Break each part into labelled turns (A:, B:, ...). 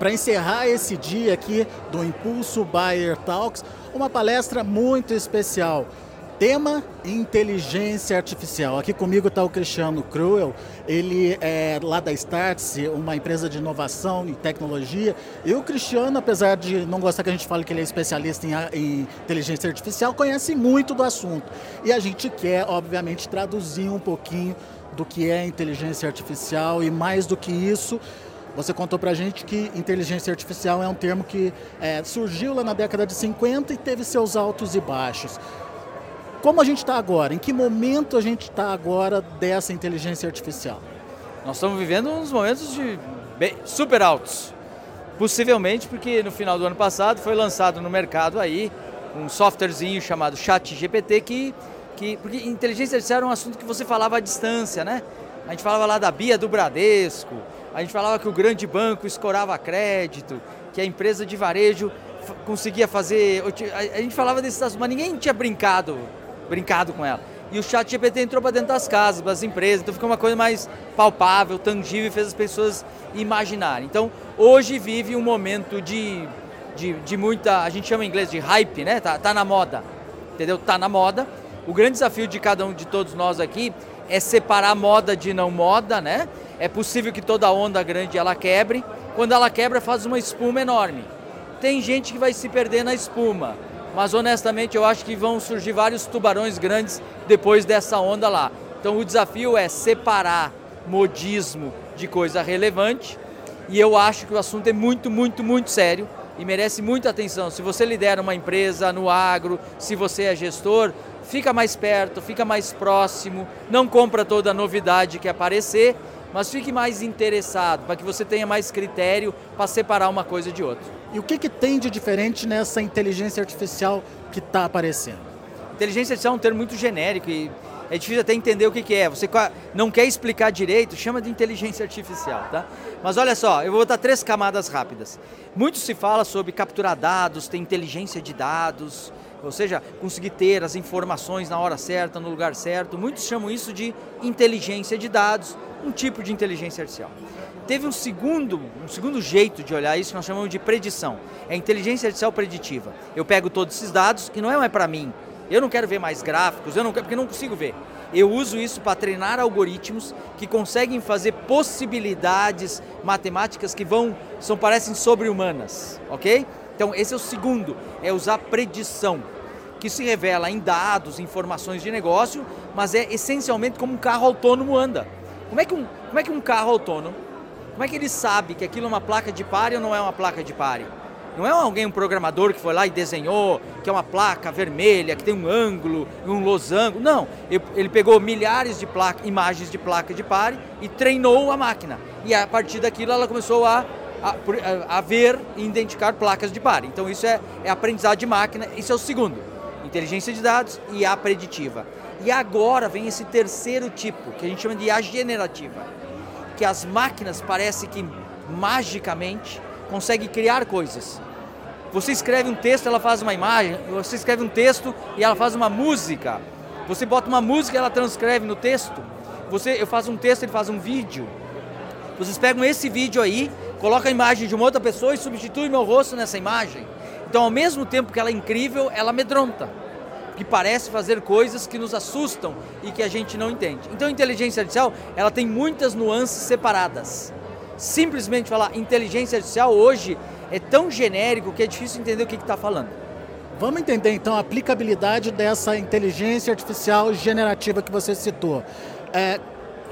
A: para encerrar esse dia aqui do Impulso Buyer Talks, uma palestra muito especial. Tema inteligência artificial. Aqui comigo está o Cristiano Cruel, ele é lá da Startse, uma empresa de inovação e tecnologia. E o Cristiano, apesar de não gostar que a gente fale que ele é especialista em, em inteligência artificial, conhece muito do assunto. E a gente quer, obviamente, traduzir um pouquinho do que é inteligência artificial e mais do que isso, você contou para a gente que inteligência artificial é um termo que é, surgiu lá na década de 50 e teve seus altos e baixos. Como a gente está agora? Em que momento a gente está agora dessa inteligência artificial?
B: Nós estamos vivendo uns momentos de super altos. Possivelmente porque no final do ano passado foi lançado no mercado aí um softwarezinho chamado ChatGPT que, que porque inteligência artificial era um assunto que você falava à distância, né? A gente falava lá da Bia do Bradesco, a gente falava que o grande banco escorava crédito, que a empresa de varejo conseguia fazer. A gente falava desses assuntos, mas ninguém tinha brincado brincado com ela. E o chat GPT entrou para dentro das casas, das empresas, então ficou uma coisa mais palpável, tangível e fez as pessoas imaginarem. Então, hoje vive um momento de, de, de muita, a gente chama em inglês de hype, né? Tá, tá na moda, entendeu? Tá na moda. O grande desafio de cada um de todos nós aqui é separar moda de não moda, né? É possível que toda onda grande ela quebre. Quando ela quebra, faz uma espuma enorme. Tem gente que vai se perder na espuma mas honestamente eu acho que vão surgir vários tubarões grandes depois dessa onda lá. Então o desafio é separar modismo de coisa relevante e eu acho que o assunto é muito, muito, muito sério e merece muita atenção. Se você lidera uma empresa no agro, se você é gestor, fica mais perto, fica mais próximo, não compra toda novidade que aparecer, mas fique mais interessado para que você tenha mais critério para separar uma coisa de outra.
A: E o que, que tem de diferente nessa inteligência artificial que está aparecendo?
B: Inteligência artificial é um termo muito genérico e é difícil até entender o que, que é. Você não quer explicar direito, chama de inteligência artificial, tá? Mas olha só, eu vou botar três camadas rápidas. Muito se fala sobre capturar dados, ter inteligência de dados, ou seja, conseguir ter as informações na hora certa, no lugar certo. Muitos chamam isso de inteligência de dados, um tipo de inteligência artificial teve um segundo, um segundo jeito de olhar isso que nós chamamos de predição. É inteligência artificial preditiva. Eu pego todos esses dados, que não é para mim. Eu não quero ver mais gráficos, eu não quero, porque não consigo ver. Eu uso isso para treinar algoritmos que conseguem fazer possibilidades matemáticas que vão, são parecem sobre-humanas, ok? Então esse é o segundo, é usar predição, que se revela em dados, informações de negócio, mas é essencialmente como um carro autônomo anda. Como é que um, como é que um carro autônomo como é que ele sabe que aquilo é uma placa de pare ou não é uma placa de pare? Não é alguém, um programador que foi lá e desenhou que é uma placa vermelha, que tem um ângulo, um losango. Não, ele pegou milhares de placa, imagens de placa de pare e treinou a máquina. E a partir daquilo ela começou a, a, a ver e identificar placas de pare. Então isso é, é aprendizado de máquina, isso é o segundo. Inteligência de dados e a preditiva. E agora vem esse terceiro tipo, que a gente chama de a generativa que as máquinas parece que magicamente conseguem criar coisas. Você escreve um texto, ela faz uma imagem, você escreve um texto e ela faz uma música. Você bota uma música, ela transcreve no texto. Você, eu faço um texto, ele faz um vídeo. Vocês pegam esse vídeo aí, colocam a imagem de uma outra pessoa e substituem meu rosto nessa imagem. Então, ao mesmo tempo que ela é incrível, ela amedronta que parece fazer coisas que nos assustam e que a gente não entende. Então, a inteligência artificial, ela tem muitas nuances separadas. Simplesmente falar inteligência artificial hoje é tão genérico que é difícil entender o que está falando.
A: Vamos entender então a aplicabilidade dessa inteligência artificial generativa que você citou. É,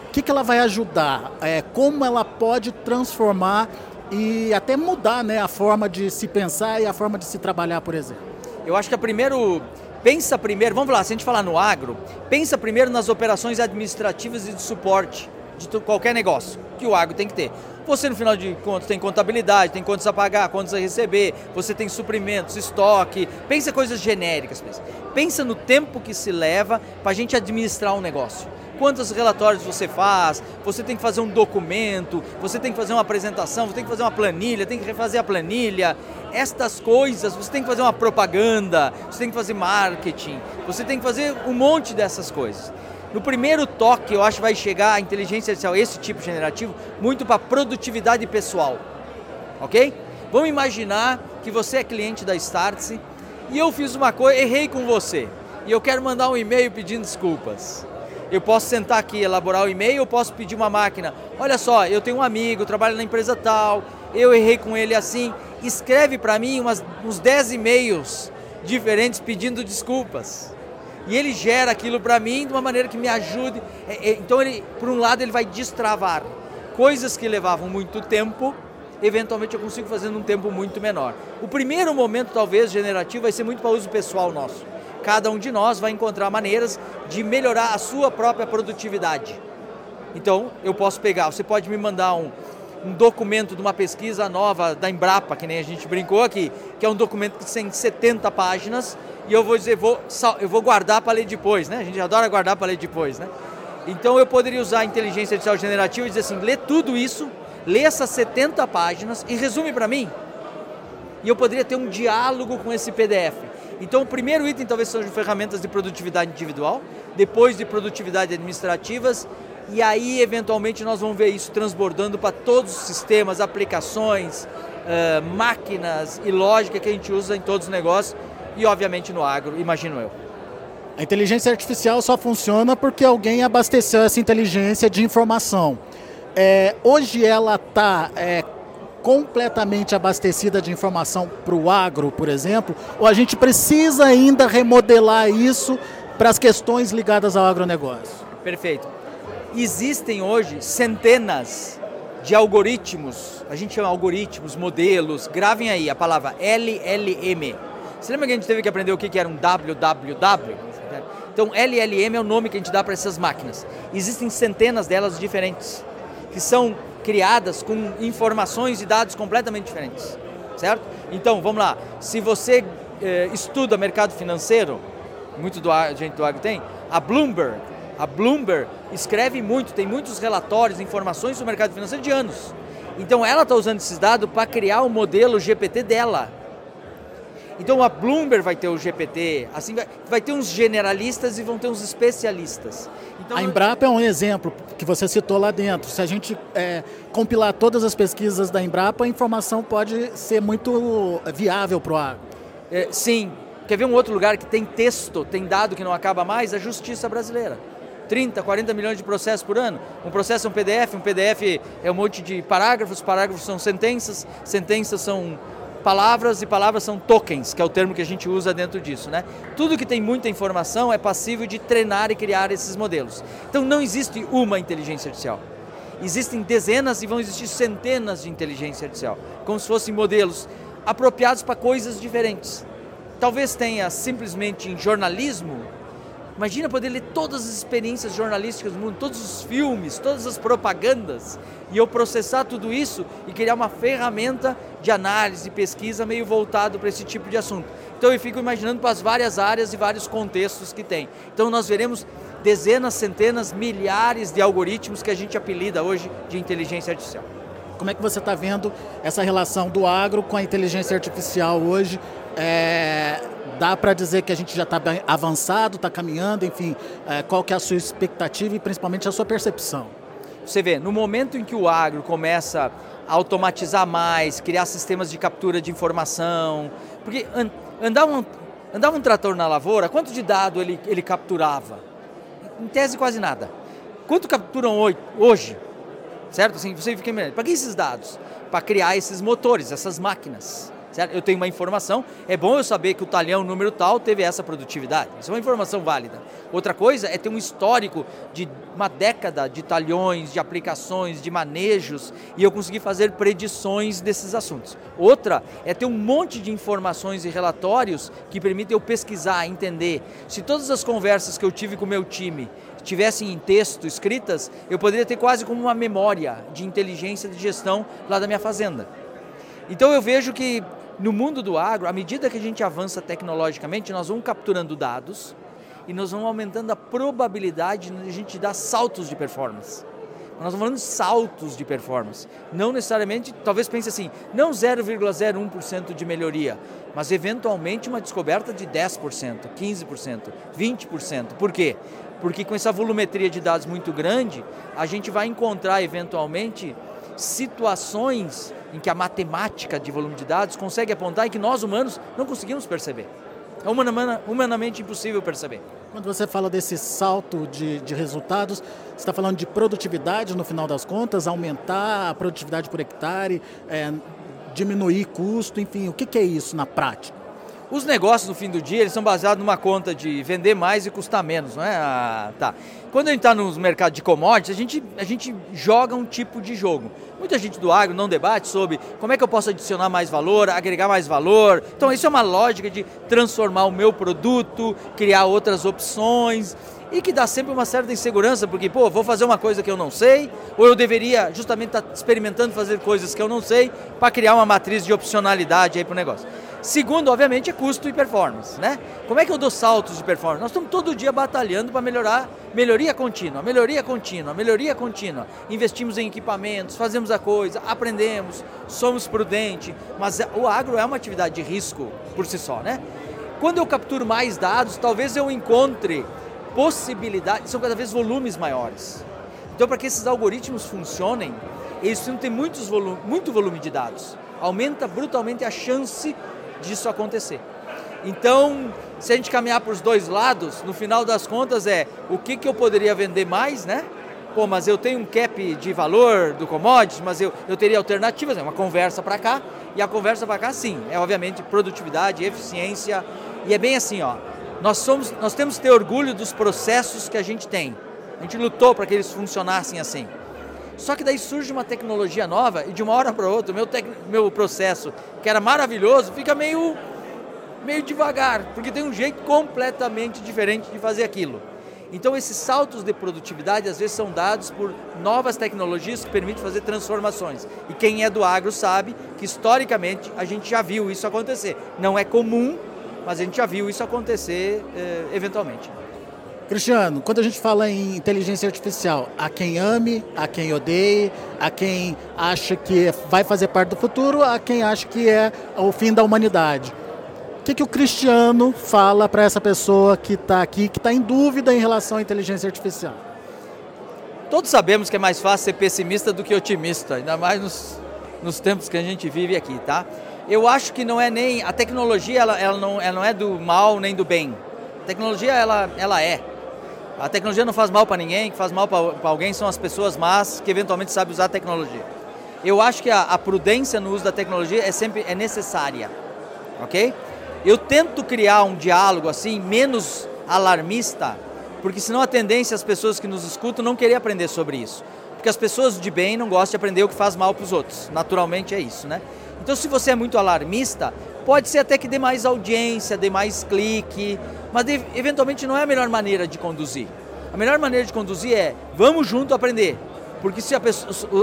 A: o que, que ela vai ajudar? É, como ela pode transformar e até mudar né, a forma de se pensar e a forma de se trabalhar, por exemplo?
B: Eu acho que a primeiro Pensa primeiro, vamos lá, se a gente falar no agro, pensa primeiro nas operações administrativas e de suporte de qualquer negócio que o agro tem que ter. Você, no final de contas, tem contabilidade, tem contas a pagar, contas a receber, você tem suprimentos, estoque. Pensa coisas genéricas. Pensa, pensa no tempo que se leva para a gente administrar um negócio quantos relatórios você faz, você tem que fazer um documento, você tem que fazer uma apresentação, você tem que fazer uma planilha, tem que refazer a planilha. Estas coisas, você tem que fazer uma propaganda, você tem que fazer marketing, você tem que fazer um monte dessas coisas. No primeiro toque, eu acho que vai chegar a inteligência artificial, esse tipo generativo, muito para produtividade pessoal. ok? Vamos imaginar que você é cliente da Startse e eu fiz uma coisa, errei com você e eu quero mandar um e-mail pedindo desculpas. Eu posso sentar aqui, elaborar o e-mail, eu posso pedir uma máquina. Olha só, eu tenho um amigo, trabalho na empresa tal, eu errei com ele assim. Escreve para mim umas, uns 10 e-mails diferentes pedindo desculpas. E ele gera aquilo para mim de uma maneira que me ajude. É, é, então, ele, por um lado, ele vai destravar coisas que levavam muito tempo, eventualmente eu consigo fazer num tempo muito menor. O primeiro momento, talvez, generativo, vai ser muito para uso pessoal nosso. Cada um de nós vai encontrar maneiras de melhorar a sua própria produtividade. Então, eu posso pegar, você pode me mandar um, um documento de uma pesquisa nova da Embrapa, que nem a gente brincou aqui, que é um documento que tem 70 páginas, e eu vou dizer, vou, eu vou guardar para ler depois, né? A gente adora guardar para ler depois, né? Então eu poderia usar a inteligência artificial generativa e dizer assim, lê tudo isso, lê essas 70 páginas e resume para mim. E eu poderia ter um diálogo com esse PDF. Então o primeiro item talvez sejam ferramentas de produtividade individual, depois de produtividade administrativas, e aí eventualmente nós vamos ver isso transbordando para todos os sistemas, aplicações, máquinas e lógica que a gente usa em todos os negócios e obviamente no agro, imagino eu.
A: A inteligência artificial só funciona porque alguém abasteceu essa inteligência de informação. É, hoje ela está é, completamente abastecida de informação para o agro, por exemplo, ou a gente precisa ainda remodelar isso para as questões ligadas ao agronegócio?
B: Perfeito. Existem hoje centenas de algoritmos, a gente chama algoritmos, modelos, gravem aí a palavra LLM. Você lembra que a gente teve que aprender o que era um www? Então, LLM é o nome que a gente dá para essas máquinas. Existem centenas delas diferentes, que são criadas com informações e dados completamente diferentes, certo? Então, vamos lá. Se você eh, estuda mercado financeiro, muito do gente do agro tem, a Bloomberg, a Bloomberg escreve muito, tem muitos relatórios, informações sobre o mercado financeiro de anos. Então, ela está usando esses dados para criar o modelo GPT dela. Então a Bloomberg vai ter o GPT, assim vai, vai ter uns generalistas e vão ter uns especialistas. Então,
A: a Embrapa é um exemplo que você citou lá dentro. Se a gente é, compilar todas as pesquisas da Embrapa, a informação pode ser muito viável para o agro.
B: É, sim. Quer ver um outro lugar que tem texto, tem dado que não acaba mais? A Justiça Brasileira. 30, 40 milhões de processos por ano. Um processo é um PDF, um PDF é um monte de parágrafos, parágrafos são sentenças, sentenças são palavras e palavras são tokens, que é o termo que a gente usa dentro disso. Né? Tudo que tem muita informação é passível de treinar e criar esses modelos. Então não existe uma inteligência artificial. Existem dezenas e vão existir centenas de inteligência artificial, como se fossem modelos apropriados para coisas diferentes. Talvez tenha simplesmente em jornalismo Imagina poder ler todas as experiências jornalísticas do mundo, todos os filmes, todas as propagandas, e eu processar tudo isso e criar uma ferramenta de análise e pesquisa meio voltado para esse tipo de assunto. Então eu fico imaginando para as várias áreas e vários contextos que tem. Então nós veremos dezenas, centenas, milhares de algoritmos que a gente apelida hoje de inteligência artificial.
A: Como é que você está vendo essa relação do agro com a inteligência artificial hoje? É, dá para dizer que a gente já está avançado, está caminhando, enfim, é, qual que é a sua expectativa e principalmente a sua percepção?
B: Você vê, no momento em que o agro começa automatizar mais, criar sistemas de captura de informação, porque andava um, andava um trator na lavoura, quanto de dado ele, ele capturava? Em tese quase nada. Quanto capturam hoje? Certo? Assim, você fica para que esses dados? Para criar esses motores, essas máquinas certo? Eu tenho uma informação, é bom eu saber que o talhão número tal teve essa produtividade. Isso é uma informação válida. Outra coisa é ter um histórico de uma década de talhões, de aplicações, de manejos e eu conseguir fazer predições desses assuntos. Outra é ter um monte de informações e relatórios que permitem eu pesquisar, entender. Se todas as conversas que eu tive com o meu time tivessem em texto escritas, eu poderia ter quase como uma memória de inteligência de gestão lá da minha fazenda. Então eu vejo que no mundo do agro, à medida que a gente avança tecnologicamente, nós vamos capturando dados e nós vamos aumentando a probabilidade de a gente dar saltos de performance. Nós estamos falando de saltos de performance. Não necessariamente, talvez pense assim, não 0,01% de melhoria, mas eventualmente uma descoberta de 10%, 15%, 20%. Por quê? Porque com essa volumetria de dados muito grande, a gente vai encontrar eventualmente situações em que a matemática de volume de dados consegue apontar e que nós humanos não conseguimos perceber. É humanamente impossível perceber.
A: Quando você fala desse salto de, de resultados, você está falando de produtividade no final das contas, aumentar a produtividade por hectare, é, diminuir custo, enfim, o que, que é isso na prática?
B: Os negócios, no fim do dia, eles são baseados numa conta de vender mais e custar menos, não é? Ah, tá. Quando a gente está nos mercados de commodities, a gente, a gente joga um tipo de jogo. Muita gente do agro não debate sobre como é que eu posso adicionar mais valor, agregar mais valor. Então, isso é uma lógica de transformar o meu produto, criar outras opções e que dá sempre uma certa insegurança, porque, pô, vou fazer uma coisa que eu não sei, ou eu deveria justamente estar tá experimentando fazer coisas que eu não sei para criar uma matriz de opcionalidade aí para o negócio. Segundo, obviamente, é custo e performance, né? Como é que eu dou saltos de performance? Nós estamos todo dia batalhando para melhorar, melhoria contínua, melhoria contínua, melhoria contínua. Investimos em equipamentos, fazemos a coisa, aprendemos, somos prudentes, mas o agro é uma atividade de risco por si só, né? Quando eu capturo mais dados, talvez eu encontre possibilidades, são cada vez volumes maiores. Então, para que esses algoritmos funcionem, eles precisam ter muitos volume, muito volume de dados. Aumenta brutalmente a chance disso acontecer. Então, se a gente caminhar para os dois lados, no final das contas é o que, que eu poderia vender mais, né? Pô, mas eu tenho um cap de valor do commodity, mas eu, eu teria alternativas, é uma conversa para cá, e a conversa para cá sim, é obviamente produtividade, eficiência, e é bem assim, ó. Nós, somos, nós temos que ter orgulho dos processos que a gente tem. A gente lutou para que eles funcionassem assim. Só que daí surge uma tecnologia nova e de uma hora para outra, meu, tec... meu processo, que era maravilhoso, fica meio, meio devagar, porque tem um jeito completamente diferente de fazer aquilo. Então esses saltos de produtividade às vezes são dados por novas tecnologias que permitem fazer transformações. E quem é do agro sabe que historicamente a gente já viu isso acontecer. Não é comum, mas a gente já viu isso acontecer eh, eventualmente.
A: Cristiano, quando a gente fala em inteligência artificial, há quem ame, há quem odeie, há quem acha que vai fazer parte do futuro, há quem acha que é o fim da humanidade. O que, que o Cristiano fala para essa pessoa que está aqui, que está em dúvida em relação à inteligência artificial?
B: Todos sabemos que é mais fácil ser pessimista do que otimista, ainda mais nos, nos tempos que a gente vive aqui, tá? Eu acho que não é nem. A tecnologia ela, ela, não, ela não é do mal nem do bem. A tecnologia ela, ela é. A tecnologia não faz mal para ninguém, que faz mal para alguém são as pessoas más que eventualmente sabem usar a tecnologia. Eu acho que a, a, prudência no uso da tecnologia é sempre é necessária, ok? Eu tento criar um diálogo assim menos alarmista, porque senão a tendência as pessoas que nos escutam não querer aprender sobre isso, porque as pessoas de bem não gostam de aprender o que faz mal para os outros. Naturalmente é isso, né? Então se você é muito alarmista, pode ser até que dê mais audiência, dê mais clique, mas eventualmente não é a melhor maneira de conduzir. A melhor maneira de conduzir é vamos junto aprender. Porque se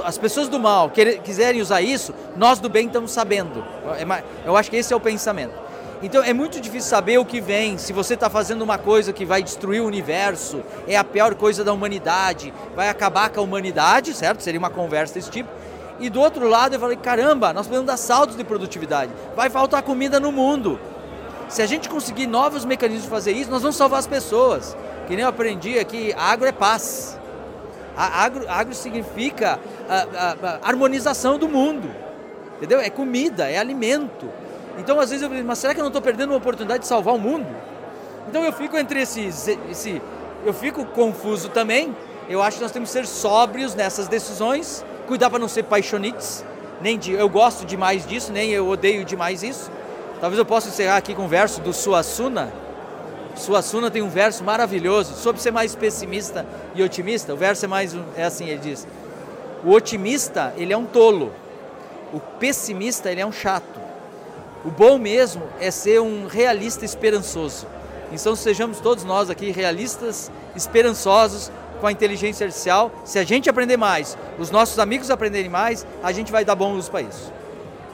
B: as pessoas do mal quiserem usar isso, nós do bem estamos sabendo. É eu acho que esse é o pensamento. Então é muito difícil saber o que vem. Se você está fazendo uma coisa que vai destruir o universo, é a pior coisa da humanidade, vai acabar com a humanidade, certo? Seria uma conversa desse tipo. E do outro lado eu falei, caramba, nós podemos dar saltos de produtividade. Vai faltar comida no mundo. Se a gente conseguir novos mecanismos de fazer isso, nós vamos salvar as pessoas. Que nem eu aprendi aqui, agro é paz. A agro, agro significa a, a, a harmonização do mundo. Entendeu? É comida, é alimento. Então, às vezes eu penso, mas será que eu não estou perdendo uma oportunidade de salvar o mundo? Então eu fico entre esses. Esse, eu fico confuso também. Eu acho que nós temos que ser sóbrios nessas decisões, cuidar para não ser paixonites, nem de eu gosto demais disso, nem eu odeio demais isso. Talvez eu possa encerrar aqui com um verso do Suassuna. Suassuna tem um verso maravilhoso sobre ser mais pessimista e otimista. O verso é mais é assim, ele diz: O otimista, ele é um tolo. O pessimista, ele é um chato. O bom mesmo é ser um realista esperançoso. Então sejamos todos nós aqui realistas, esperançosos com a inteligência artificial. Se a gente aprender mais, os nossos amigos aprenderem mais, a gente vai dar bom uso para isso.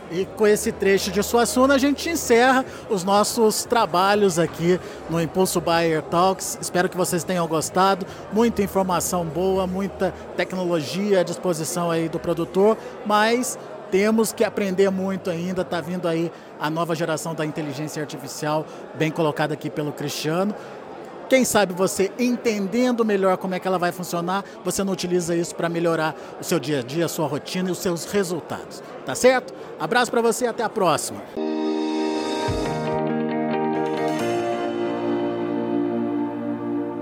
A: E com esse trecho de Suassuna, a gente encerra os nossos trabalhos aqui no Impulso Buyer Talks. Espero que vocês tenham gostado. Muita informação boa, muita tecnologia à disposição aí do produtor, mas temos que aprender muito ainda. Está vindo aí a nova geração da inteligência artificial, bem colocada aqui pelo Cristiano quem sabe você entendendo melhor como é que ela vai funcionar, você não utiliza isso para melhorar o seu dia a dia, a sua rotina e os seus resultados. Tá certo? Abraço para você e até a próxima.